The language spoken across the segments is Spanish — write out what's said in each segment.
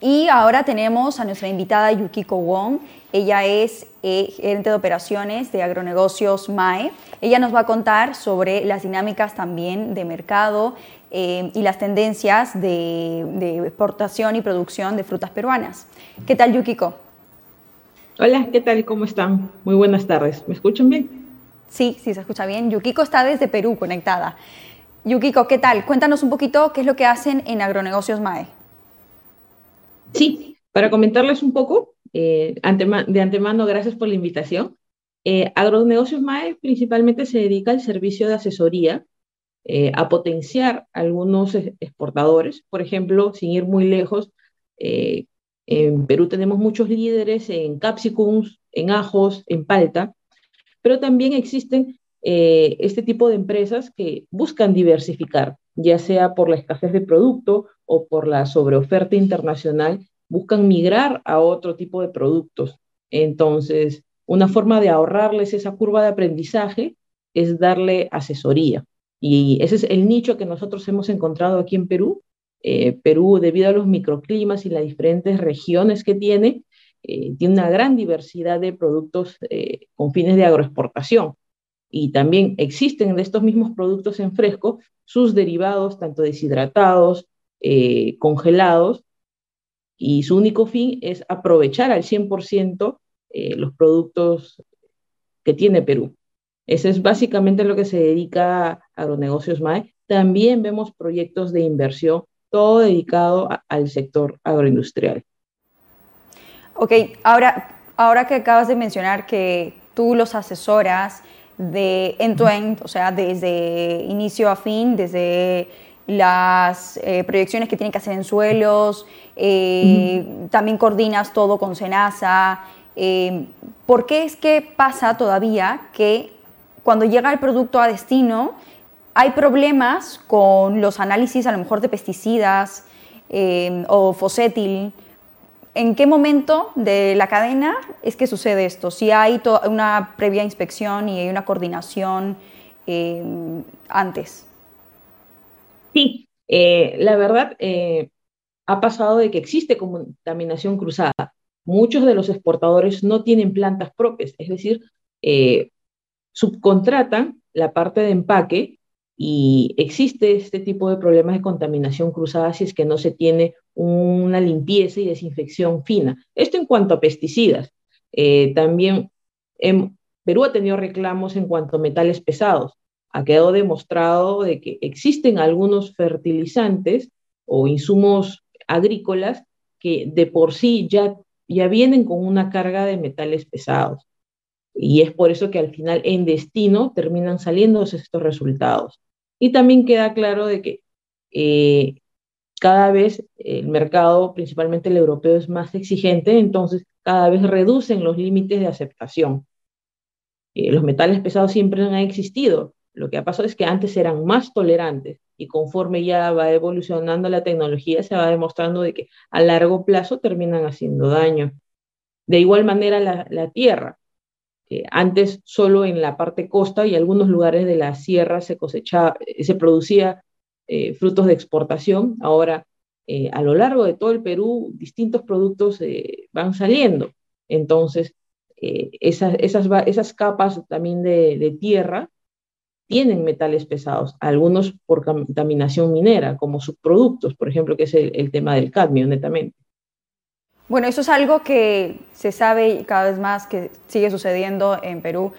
Y ahora tenemos a nuestra invitada Yukiko Wong. Ella es eh, gerente de operaciones de agronegocios MAE. Ella nos va a contar sobre las dinámicas también de mercado eh, y las tendencias de, de, exportación y producción de frutas peruanas. ¿Qué tal, Yukiko? Hola, ¿qué tal? ¿Cómo están? Muy buenas tardes. ¿Me escuchan bien? Sí, sí, se escucha bien. Yukiko está desde Perú conectada. Yukiko, ¿qué tal? Cuéntanos un poquito qué es lo que hacen en agronegocios MAE. Sí, para comentarles un poco, eh, de antemano, gracias por la invitación. Eh, Agronegocios MAE principalmente se dedica al servicio de asesoría, eh, a potenciar algunos exportadores. Por ejemplo, sin ir muy lejos, eh, en Perú tenemos muchos líderes en capsicums, en ajos, en palta, pero también existen este tipo de empresas que buscan diversificar, ya sea por la escasez de producto o por la sobreoferta internacional, buscan migrar a otro tipo de productos. Entonces, una forma de ahorrarles esa curva de aprendizaje es darle asesoría. Y ese es el nicho que nosotros hemos encontrado aquí en Perú. Eh, Perú, debido a los microclimas y las diferentes regiones que tiene, eh, tiene una gran diversidad de productos eh, con fines de agroexportación y también existen de estos mismos productos en fresco sus derivados, tanto deshidratados, eh, congelados, y su único fin es aprovechar al 100% eh, los productos que tiene Perú. Ese es básicamente lo que se dedica a Agronegocios MAE. También vemos proyectos de inversión, todo dedicado al sector agroindustrial. Ok, ahora, ahora que acabas de mencionar que tú los asesoras, de end-to-end, o sea, desde inicio a fin, desde las eh, proyecciones que tienen que hacer en suelos, eh, también coordinas todo con Senasa. Eh, ¿Por qué es que pasa todavía que cuando llega el producto a destino hay problemas con los análisis a lo mejor de pesticidas o fosétil? ¿En qué momento de la cadena es que sucede esto? Si hay una previa inspección y hay una coordinación eh, antes. Sí, eh, la verdad eh, ha pasado de que existe contaminación cruzada. Muchos de los exportadores no tienen plantas propias, es decir, subcontratan la parte de empaque y existe este tipo de problemas de contaminación cruzada si es que no se tiene una limpieza y desinfección fina. Esto en cuanto a pesticidas. Eh, también Perú ha tenido reclamos en cuanto a metales pesados. Ha quedado demostrado de que existen algunos fertilizantes o insumos agrícolas que de por sí ya, ya vienen con una carga de metales pesados. Y es por eso que al final en destino terminan saliendo estos resultados. Y también queda claro de que eh, cada vez el mercado, principalmente el europeo, es más exigente, entonces cada vez reducen los límites de aceptación. Eh, los metales pesados siempre han existido. Lo que ha pasado es que antes eran más tolerantes y conforme ya va evolucionando la tecnología, se va demostrando de que a largo plazo terminan haciendo daño. De igual manera, la, la tierra. Eh, antes solo en la parte costa y algunos lugares de la sierra se cosechaba, eh, se producía eh, frutos de exportación. Ahora, a lo largo de todo el Perú, distintos productos van saliendo. Entonces, esas, capas también de, de, tierra tienen metales pesados, algunos por contaminación minera, como subproductos, por ejemplo, que es el, el tema del cadmio, netamente. Bueno, eso es algo que se sabe cada vez más que sigue sucediendo en Perú.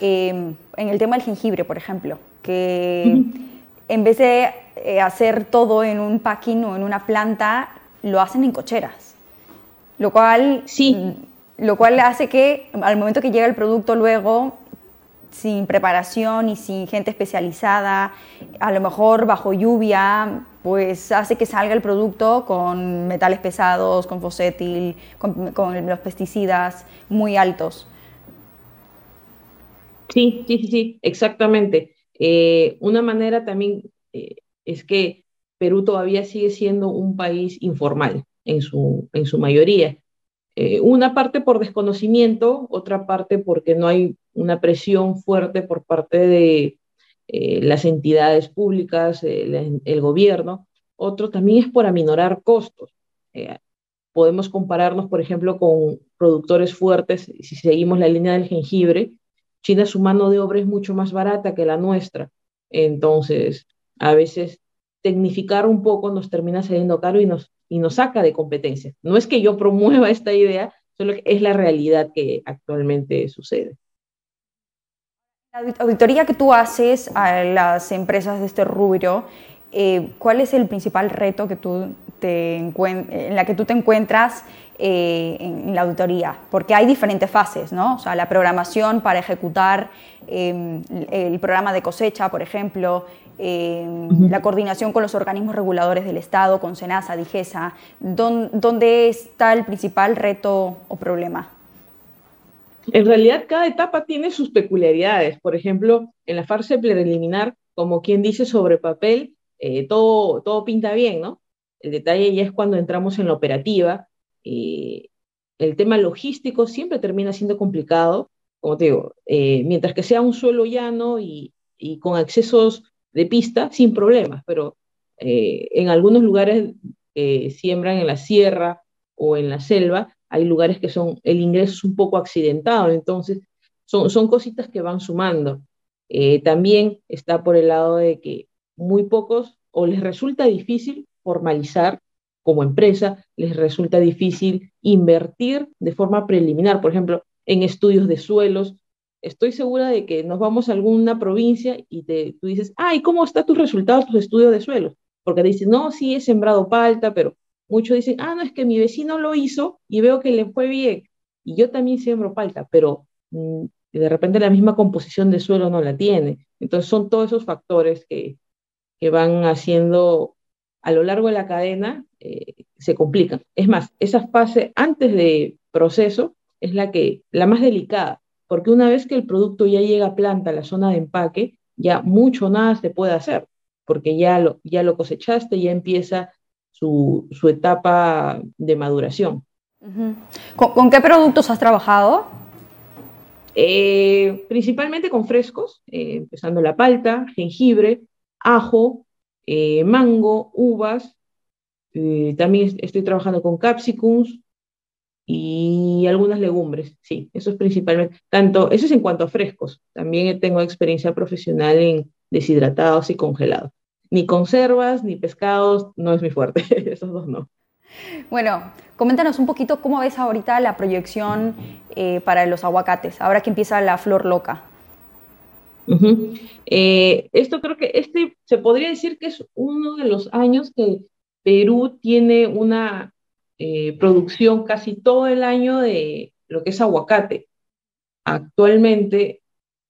Em, en el tema del jengibre, por ejemplo, que en vez de eh, hacer todo en un packing o en una planta, lo hacen en cocheras. Lo cual, sí. lo cual hace que al momento que llega el producto luego, sin preparación y sin gente especializada, a lo mejor bajo lluvia, pues hace que salga el producto con metales pesados, con fosétil, con, los pesticidas muy altos. Sí, sí, sí, sí, exactamente. Eh, una manera también eh, es que Perú todavía sigue siendo un país informal en su, en su mayoría. Eh, una parte por desconocimiento, otra parte porque no hay una presión fuerte por parte de eh, las entidades públicas, el, gobierno, otro también es por aminorar costos. Eh, podemos compararnos, por ejemplo, con productores fuertes, si seguimos la línea del jengibre, China su mano de obra es mucho más barata que la nuestra. Entonces, a veces tecnificar un poco nos termina saliendo caro y nos, y nos saca de competencia. No es que yo promueva esta idea, solo que es la realidad que actualmente sucede. La auditoría que tú haces a las empresas de este rubro, eh, ¿cuál es el principal reto que tú te en la que tú te encuentras eh, en la auditoría? Porque hay diferentes fases, ¿no? O sea, la programación para ejecutar em, el programa de cosecha, por ejemplo, em, la coordinación con los organismos reguladores del Estado, con SENASA, DIGESA. ¿Dónde está el principal reto o problema? En realidad, cada etapa tiene sus peculiaridades. Por ejemplo, en la fase preliminar, como quien dice sobre papel, eh, todo, todo pinta bien, ¿no? El detalle ya es cuando entramos en la operativa. Eh, el tema logístico siempre termina siendo complicado, como te digo, eh, mientras que sea un suelo llano y, con accesos de pista, sin problemas, pero en algunos lugares siembran en la sierra o en la selva, hay lugares que son, el ingreso es un poco accidentado, entonces son, son cositas que van sumando. también está por el lado de que muy pocos o les resulta difícil formalizar como empresa, les resulta difícil invertir de forma preliminar, por ejemplo, en estudios de suelos. Estoy segura de que nos vamos a alguna provincia y te, tú dices, ay, ¿cómo está tus resultados, tus estudios de suelos? Porque te dicen, no, sí he sembrado palta, pero muchos dicen, ah, no, es que mi vecino lo hizo y veo que le fue bien. Y yo también siembro palta, pero mm, de repente la misma composición de suelo no la tiene. Entonces son todos esos factores que, que van haciendo a lo largo de la cadena, eh, se complican. Es más, esa fase antes de proceso es la, que, la más delicada, porque una vez que el producto ya llega a planta, a la zona de empaque, ya mucho nada se puede hacer, porque ya lo, ya lo cosechaste, ya empieza su, su etapa de maduración. ¿Con, qué productos has trabajado? Eh, principalmente con frescos, eh, empezando la palta, jengibre, ajo, eh, mango, uvas. También estoy trabajando con capsicums y algunas legumbres. Sí, eso es principalmente. Tanto, eso es en cuanto a frescos. También tengo experiencia profesional en deshidratados y congelados. Ni conservas, ni pescados, no es mi fuerte. Esos dos no. Bueno, coméntanos un poquito cómo ves ahorita la proyección eh, para los aguacates, ahora que empieza la flor loca. Eh, esto creo que este se podría decir que es uno de los años que Perú tiene una eh, producción casi todo el año de lo que es aguacate. Actualmente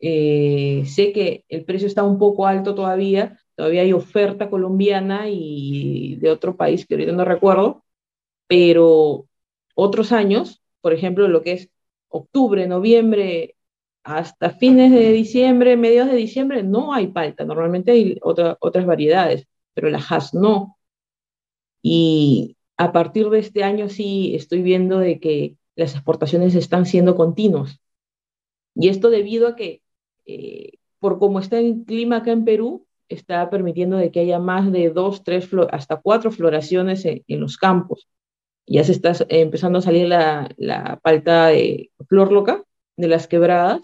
sé que el precio está un poco alto todavía, todavía hay oferta colombiana y de otro país que ahorita no recuerdo, pero otros años, por ejemplo, lo que es octubre, noviembre, hasta fines de diciembre, mediados de diciembre, no hay palta. Normalmente hay otras variedades, pero la has no. Y a partir de este año sí estoy viendo de que las exportaciones están siendo continuas. Y esto debido a que, eh, por cómo está el clima acá en Perú, está permitiendo de que haya más de dos, tres, hasta cuatro floraciones en, los campos. Ya se está empezando a salir la, la palta de flor loca de las quebradas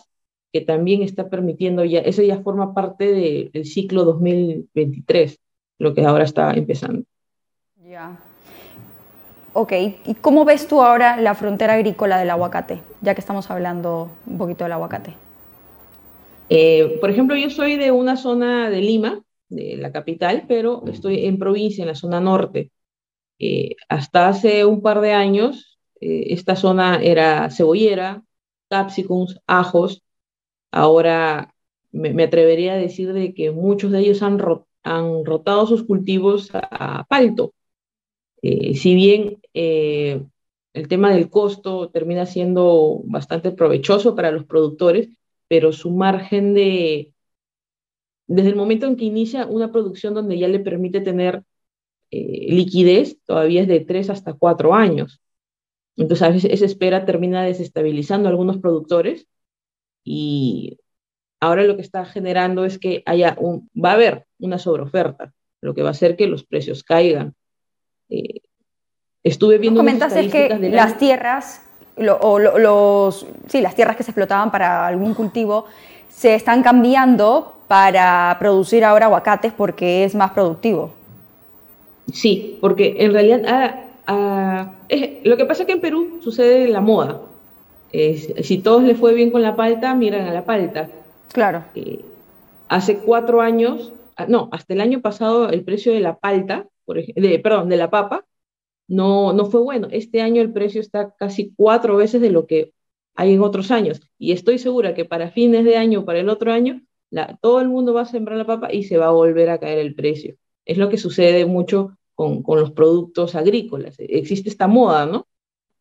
que también está permitiendo ya, eso ya forma parte del ciclo 2023, lo que ahora está empezando. Ya. Ok, ¿y cómo ves tú ahora la frontera agrícola del aguacate, ya que estamos hablando un poquito del aguacate? Eh, por ejemplo, yo soy de una zona de Lima, de la capital, pero estoy en provincia, en la zona norte. Eh, hasta hace un par de años, eh, esta zona era cebollera, capsicums, ajos, Ahora me, atrevería a decir de que muchos de ellos han, han rotado sus cultivos a, palto. Eh, si bien eh, el tema del costo termina siendo bastante provechoso para los productores, pero su margen de, desde el momento en que inicia una producción donde ya le permite tener eh, liquidez, todavía es de tres hasta cuatro años. Entonces, a veces esa espera termina desestabilizando a algunos productores y ahora lo que está generando es que haya un, va a haber una sobreoferta, lo que va a hacer que los precios caigan. Eh, estuve viendo... Comentaste que las tierras, o los, sí, las tierras que se explotaban para algún cultivo, se están cambiando para producir ahora aguacates porque es más productivo. Sí, porque en realidad ah, ah, lo que pasa es que en Perú sucede la moda. si todos les fue bien con la palta, miran a la palta. Claro. Eh, hace cuatro años, ah, no, hasta el año pasado el precio de la palta, por de, perdón, de la papa, no, no fue bueno. Este año el precio está casi cuatro veces de lo que hay en otros años. Y estoy segura que para fines de año, para el otro año, todo el mundo va a sembrar la papa y se va a volver a caer el precio. Es lo que sucede mucho con, los productos agrícolas. Existe esta moda, ¿no?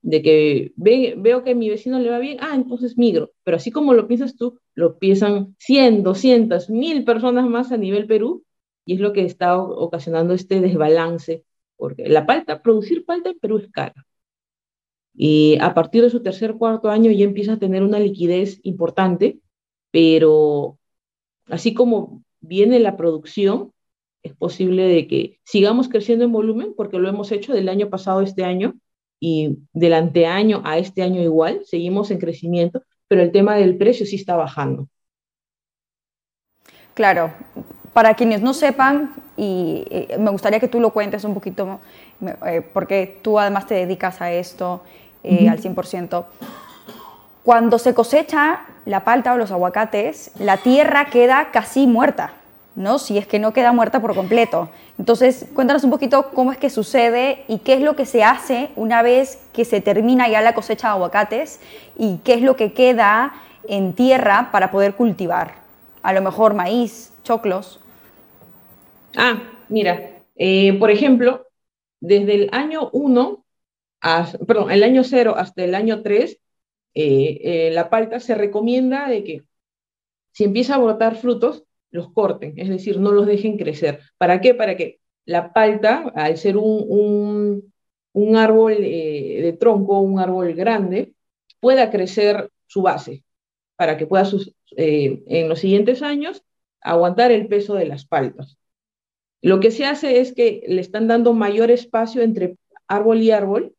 De que veo que a mi vecino le va bien, ah, entonces migro. Pero así como lo piensas tú, lo piensan 100, 200, 1000 personas más a nivel Perú y es lo que está ocasionando este desbalance, porque la palta, producir palta en Perú es cara. Y a partir de su tercer, cuarto año ya empieza a tener una liquidez importante, pero así como viene la producción, es posible de que sigamos creciendo en volumen, porque lo hemos hecho del año pasado a este año y del anteaño a este año igual, seguimos en crecimiento, pero el tema del precio sí está bajando. Claro, para quienes no sepan, y eh, me gustaría que tú lo cuentes un poquito, eh, porque tú además te dedicas a esto eh, al 100%. Cuando se cosecha la palta o los aguacates, la tierra queda casi muerta, ¿no? Si es que no queda muerta por completo. Entonces, cuéntanos un poquito cómo es que sucede y qué es lo que se hace una vez que se termina ya la cosecha de aguacates y qué es lo que queda en tierra para poder cultivar. A lo mejor maíz, choclos. Ah, mira, eh, por ejemplo, desde el año 1, perdón, el año 0 hasta el año 3, eh, eh, la palta se recomienda de que si empieza a brotar frutos, los corten, es decir, no los dejen crecer. ¿Para qué? Para que la palta, al ser un, un, árbol de tronco, un árbol grande, pueda crecer su base, para que pueda en los siguientes años aguantar el peso de las paltas. Lo que se hace es que le están dando mayor espacio entre árbol y árbol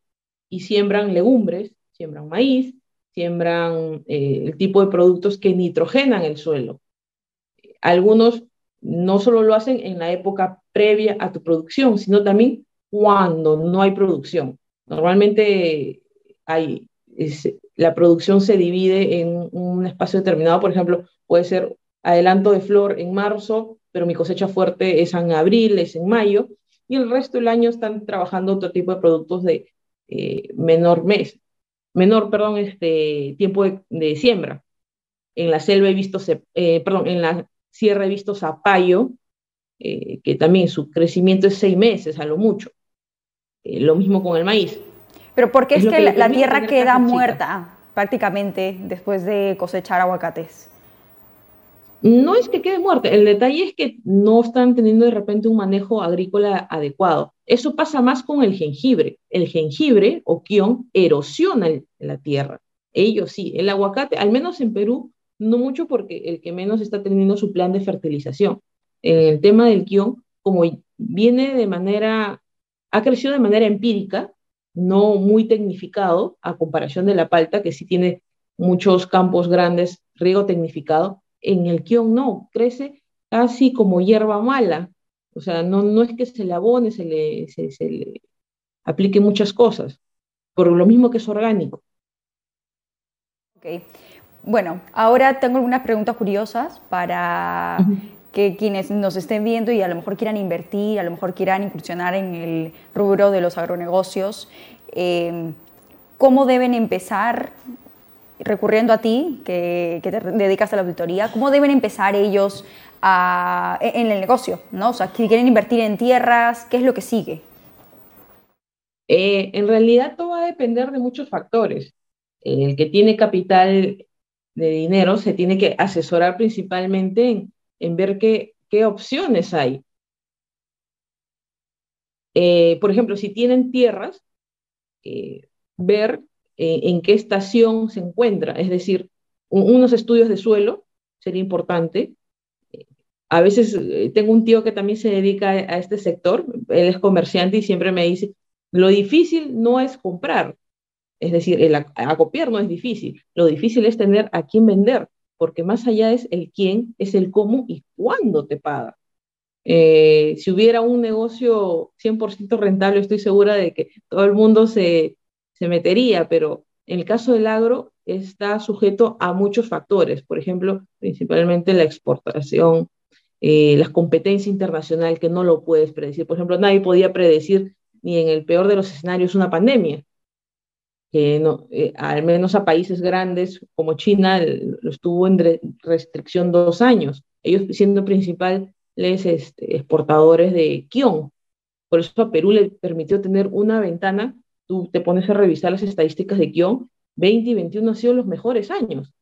y siembran legumbres, siembran maíz, siembran eh, el tipo de productos que nitrogenan el suelo. Algunos no solo lo hacen en la época previa a tu producción, sino también cuando no hay producción. Normalmente la producción se divide en un espacio determinado, por ejemplo, puede ser adelanto de flor en marzo, pero mi cosecha fuerte es en abril, es en mayo, y el resto del año están trabajando otro tipo de productos de eh, menor mes, menor, perdón, este tiempo de, siembra. En la selva he visto, eh, perdón, en la sierra he visto zapallo, eh, que también su crecimiento es seis meses a lo mucho. Lo mismo con el maíz. Pero ¿por qué es, que, la, tierra queda muerta prácticamente después de cosechar aguacates? No es que quede muerta, el detalle es que no están teniendo de repente un manejo agrícola adecuado. Eso pasa más con el jengibre. El jengibre o quión erosiona la tierra. Ellos sí, el aguacate, al menos en Perú, no mucho porque el que menos está teniendo su plan de fertilización. el tema del quión, como viene de manera, ha crecido de manera empírica, no muy tecnificado, a comparación de la palta, que sí tiene muchos campos grandes, riego tecnificado, en el quión no, crece casi como hierba mala, o sea, no, no es que se le abone, se le, se, le aplique muchas cosas, por lo mismo que es orgánico. Ok. Bueno, ahora tengo algunas preguntas curiosas para que quienes nos estén viendo y a lo mejor quieran invertir, a lo mejor quieran incursionar en el rubro de los agronegocios. Eh, ¿Cómo deben empezar recurriendo a ti, que, te dedicas a la auditoría, ¿cómo deben empezar ellos en el negocio? ¿no? O sea, si quieren invertir en tierras, ¿qué es lo que sigue? Eh, en realidad todo va a depender de muchos factores. El que tiene capital de dinero se tiene que asesorar principalmente en, ver qué, qué, opciones hay. Eh, por ejemplo, si tienen tierras, eh, ver eh, en qué estación se encuentra, es decir, unos estudios de suelo sería importante. A veces eh, tengo un tío que también se dedica a este sector, él es comerciante y siempre me dice, Lo difícil no es comprar, es decir, el acopiar no es difícil, lo difícil es tener a quién vender, porque más allá es el quién, es el cómo y cuándo te paga. Eh, si hubiera un negocio 100% rentable, estoy segura de que todo el mundo se, se metería, pero en el caso del agro está sujeto a muchos factores, por ejemplo, principalmente la exportación, eh, la competencia internacional que no lo puedes predecir. Por ejemplo, nadie podía predecir ni en el peor de los escenarios una pandemia, que no, eh, al menos a países grandes como China lo estuvo en restricción dos años, ellos siendo principales este, exportadores de Kion. Por eso a Perú le permitió tener una ventana, tú te pones a revisar las estadísticas de Kion, 20 y 21 han sido los mejores años.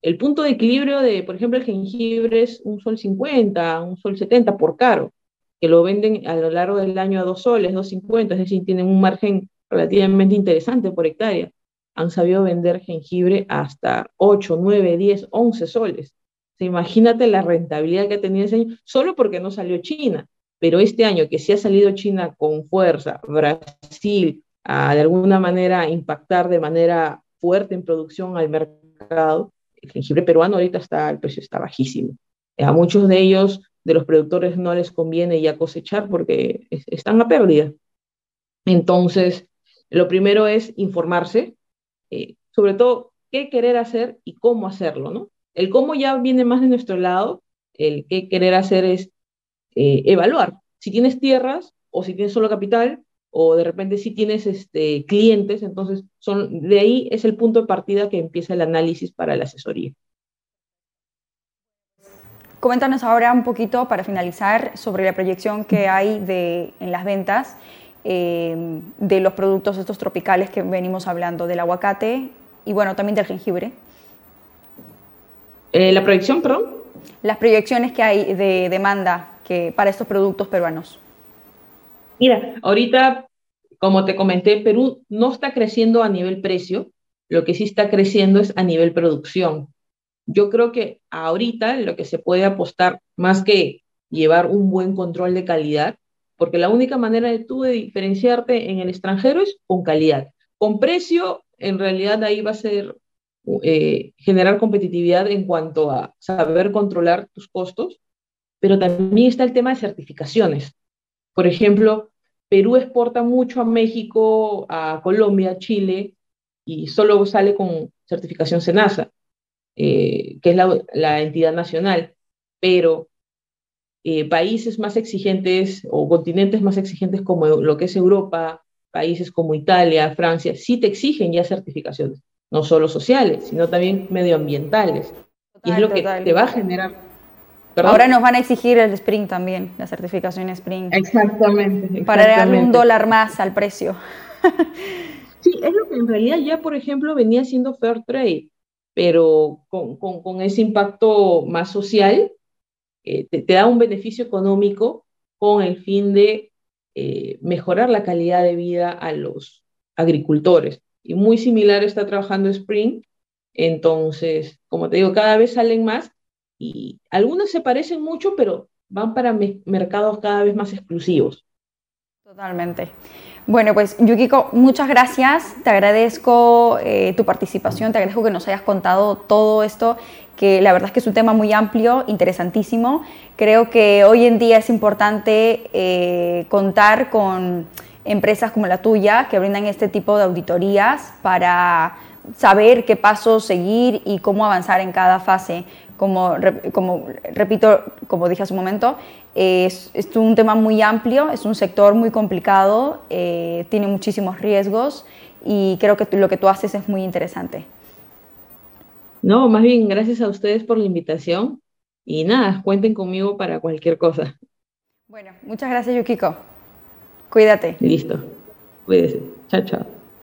El punto de equilibrio de, por ejemplo, el jengibre es un sol 50, un sol 70 por caro, que lo venden a lo largo del año a dos soles, 2.50, es decir, tienen un margen relativamente interesante por hectárea. Han sabido vender jengibre hasta 8, 9, 10, 11 soles. Se imagínate la rentabilidad que ha tenido ese año, solo porque no salió China. Pero este año que sí ha salido China con fuerza, Brasil, a de alguna manera impactar de manera fuerte en producción al mercado, el jengibre peruano ahorita está, el precio está bajísimo. A muchos de ellos, de los productores, no les conviene ya cosechar porque están a pérdida. Entonces, lo primero es informarse, eh, sobre todo qué querer hacer y cómo hacerlo, ¿no? El cómo ya viene más de nuestro lado, el qué querer hacer es eh, evaluar. Si tienes tierras o si tienes solo capital, o de repente si tienes este, clientes, entonces son, de ahí es el punto de partida que empieza el análisis para la asesoría. Coméntanos ahora un poquito para finalizar sobre la proyección que hay de, en las ventas eh, de los productos estos tropicales que venimos hablando, del aguacate y bueno, también del jengibre. Eh, ¿La proyección, perdón? Las proyecciones que hay de demanda que, para estos productos peruanos. Mira, ahorita, como te comenté, Perú no está creciendo a nivel precio, lo que sí está creciendo es a nivel producción. Yo creo que ahorita lo que se puede apostar, más que llevar un buen control de calidad, porque la única manera de tú diferenciarte en el extranjero es con calidad. Con precio, en realidad ahí va a ser eh, generar competitividad en cuanto a saber controlar tus costos, pero también está el tema de certificaciones. Por ejemplo, Perú exporta mucho a México, a Colombia, a Chile, y solo sale con certificación SENASA, eh, que es la, entidad nacional. Pero eh, países más exigentes o continentes más exigentes como lo que es Europa, países como Italia, Francia, sí te exigen ya certificaciones, no solo sociales, sino también medioambientales. y es lo que te va a generar Ahora nos van a exigir el Spring también, la certificación Spring. Exactamente. Para darle un dólar más al precio. sí, es lo que en realidad ya, por ejemplo, venía siendo Fair Trade, pero con, con, ese impacto más social, eh, te, da un beneficio económico con el fin de eh, mejorar la calidad de vida a los agricultores. Y muy similar está trabajando Spring. Entonces, como te digo, cada vez salen más y algunos se parecen mucho, pero van para mercados cada vez más exclusivos. Totalmente. Bueno, pues Yukiko, muchas gracias. Te agradezco eh, tu participación, te agradezco que nos hayas contado todo esto, que la verdad es que es un tema muy amplio, interesantísimo. Creo que hoy en día es importante eh, contar con empresas como la tuya que brindan este tipo de auditorías para saber qué pasos seguir y cómo avanzar en cada fase como, como repito, como dije hace un momento, es, es, un tema muy amplio, es un sector muy complicado, eh, tiene muchísimos riesgos y creo que lo que tú haces es muy interesante. No, más bien, gracias a ustedes por la invitación y nada, cuenten conmigo para cualquier cosa. Bueno, muchas gracias Yukiko. Cuídate. Listo. Cuídese. Chao, chao.